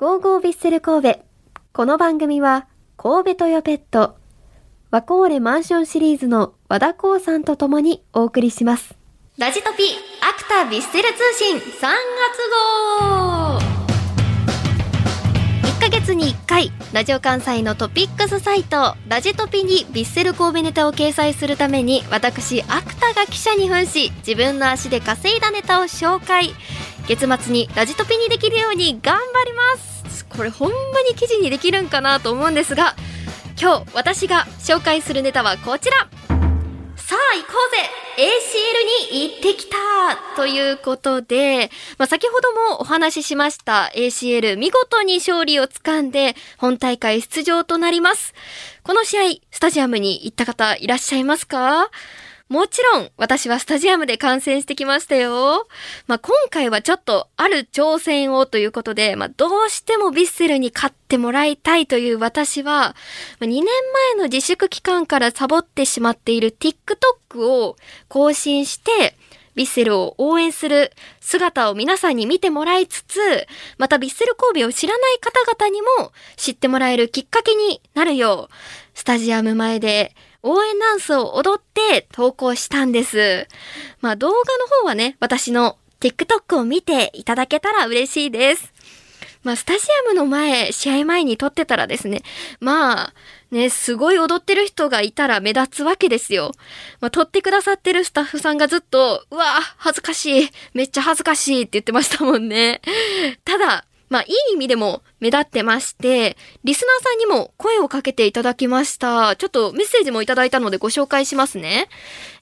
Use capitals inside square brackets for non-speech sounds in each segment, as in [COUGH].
ゴーゴービッセル神戸。この番組は、神戸トヨペット、ワコーレマンションシリーズの和田光さんと共にお送りします。ラジトピ、アクタービッセル通信3月号 !1 ヶ月に1回、ラジオ関西のトピックスサイト、ラジトピにビッセル神戸ネタを掲載するために、私、アクタが記者に扮し、自分の足で稼いだネタを紹介。月末にラジトピにできるように頑張ります。これほんまに記事にできるんかなと思うんですが今日私が紹介するネタはこちら。さあ行こうぜ。ACL に行ってきたということで、まあ、先ほどもお話ししました ACL 見事に勝利をつかんで本大会出場となります。この試合、スタジアムに行った方いらっしゃいますか？もちろん、私はスタジアムで観戦してきましたよ。まあ、今回はちょっと、ある挑戦をということで、まあ、どうしてもヴィッセルに勝ってもらいたいという私は、2年前の自粛期間からサボってしまっている TikTok を更新して、ヴィッセルを応援する姿を皆さんに見てもらいつつ、またヴィッセル神戸を知らない方々にも知ってもらえるきっかけになるよう、スタジアム前で応援ダンスを踊って投稿したんです。まあ動画の方はね、私の TikTok を見ていただけたら嬉しいです。まあスタジアムの前、試合前に撮ってたらですね、まあ、ね、すごい踊ってる人がいたら目立つわけですよ。まあ、撮ってくださってるスタッフさんがずっと、うわ恥ずかしい、めっちゃ恥ずかしいって言ってましたもんね。ただ、まあ、いい意味でも目立ってまして、リスナーさんにも声をかけていただきました。ちょっとメッセージもいただいたのでご紹介しますね。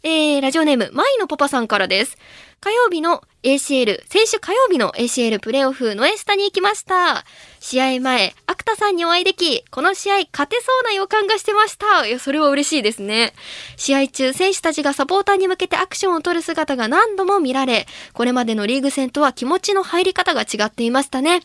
えー、ラジオネーム、マイのパパさんからです。火曜日の ACL、先週火曜日の ACL プレイオフのエスタに行きました。試合前、アクタさんにお会いでき、この試合勝てそうな予感がしてました。いや、それは嬉しいですね。試合中、選手たちがサポーターに向けてアクションを取る姿が何度も見られ、これまでのリーグ戦とは気持ちの入り方が違っていましたね。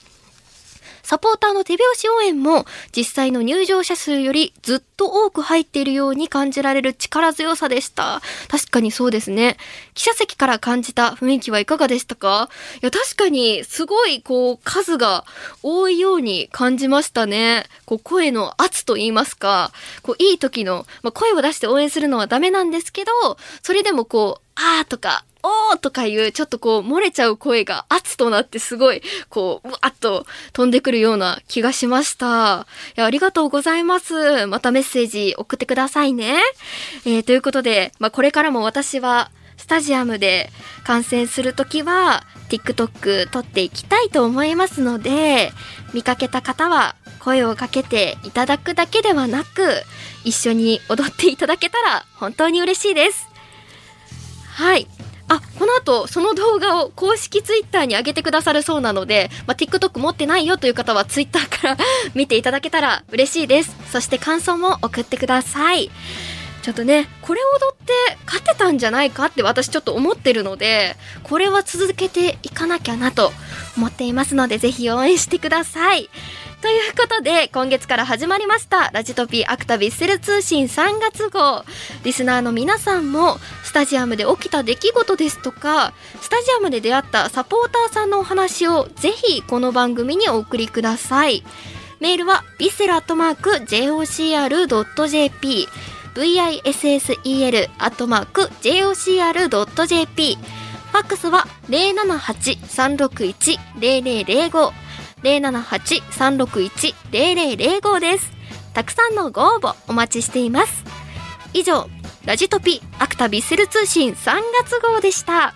サポーターの手拍子応援も実際の入場者数よりずっと多く入っているように感じられる力強さでした。確かにそうですね。記者席から感じた雰囲気はいかがでしたか？いや、確かにすごいこう数が多いように感じましたね。こう声の圧と言いますか、こういい時の、まあ、声を出して応援するのはダメなんですけど、それでもこう、あーとか、おーとかいう、ちょっとこう、漏れちゃう声が圧となってすごい、こう、うわっと飛んでくるような気がしました。いや、ありがとうございます。またメッセージ送ってくださいね。えー、ということで、まあ、これからも私は、スタジアムで観戦するときは、TikTok 撮っていきたいと思いますので、見かけた方は声をかけていただくだけではなく、一緒に踊っていただけたら本当に嬉しいです。と。その動画を公式ツイッターに上げてくださるそうなので、まあ、TikTok 持ってないよという方はツイッターから [LAUGHS] 見ていただけたら嬉しいです。そして感想も送ってください。ちょっとね、これ踊って勝てたんじゃないかって私ちょっと思ってるので、これは続けていかなきゃなと思っていますので、ぜひ応援してください。ということで、今月から始まりました、ラジトピーアクタビッセル通信3月号。リスナーの皆さんも、スタジアムで起きた出来事ですとか、スタジアムで出会ったサポーターさんのお話を、ぜひこの番組にお送りください。メールは、ビッセルアットマーク JOCR.jp、vissel.jocr.jp、ファックスは078-361-0005、078-361-0005です。たくさんのご応募お待ちしています。以上、ラジトピアクタビッセル通信3月号でした。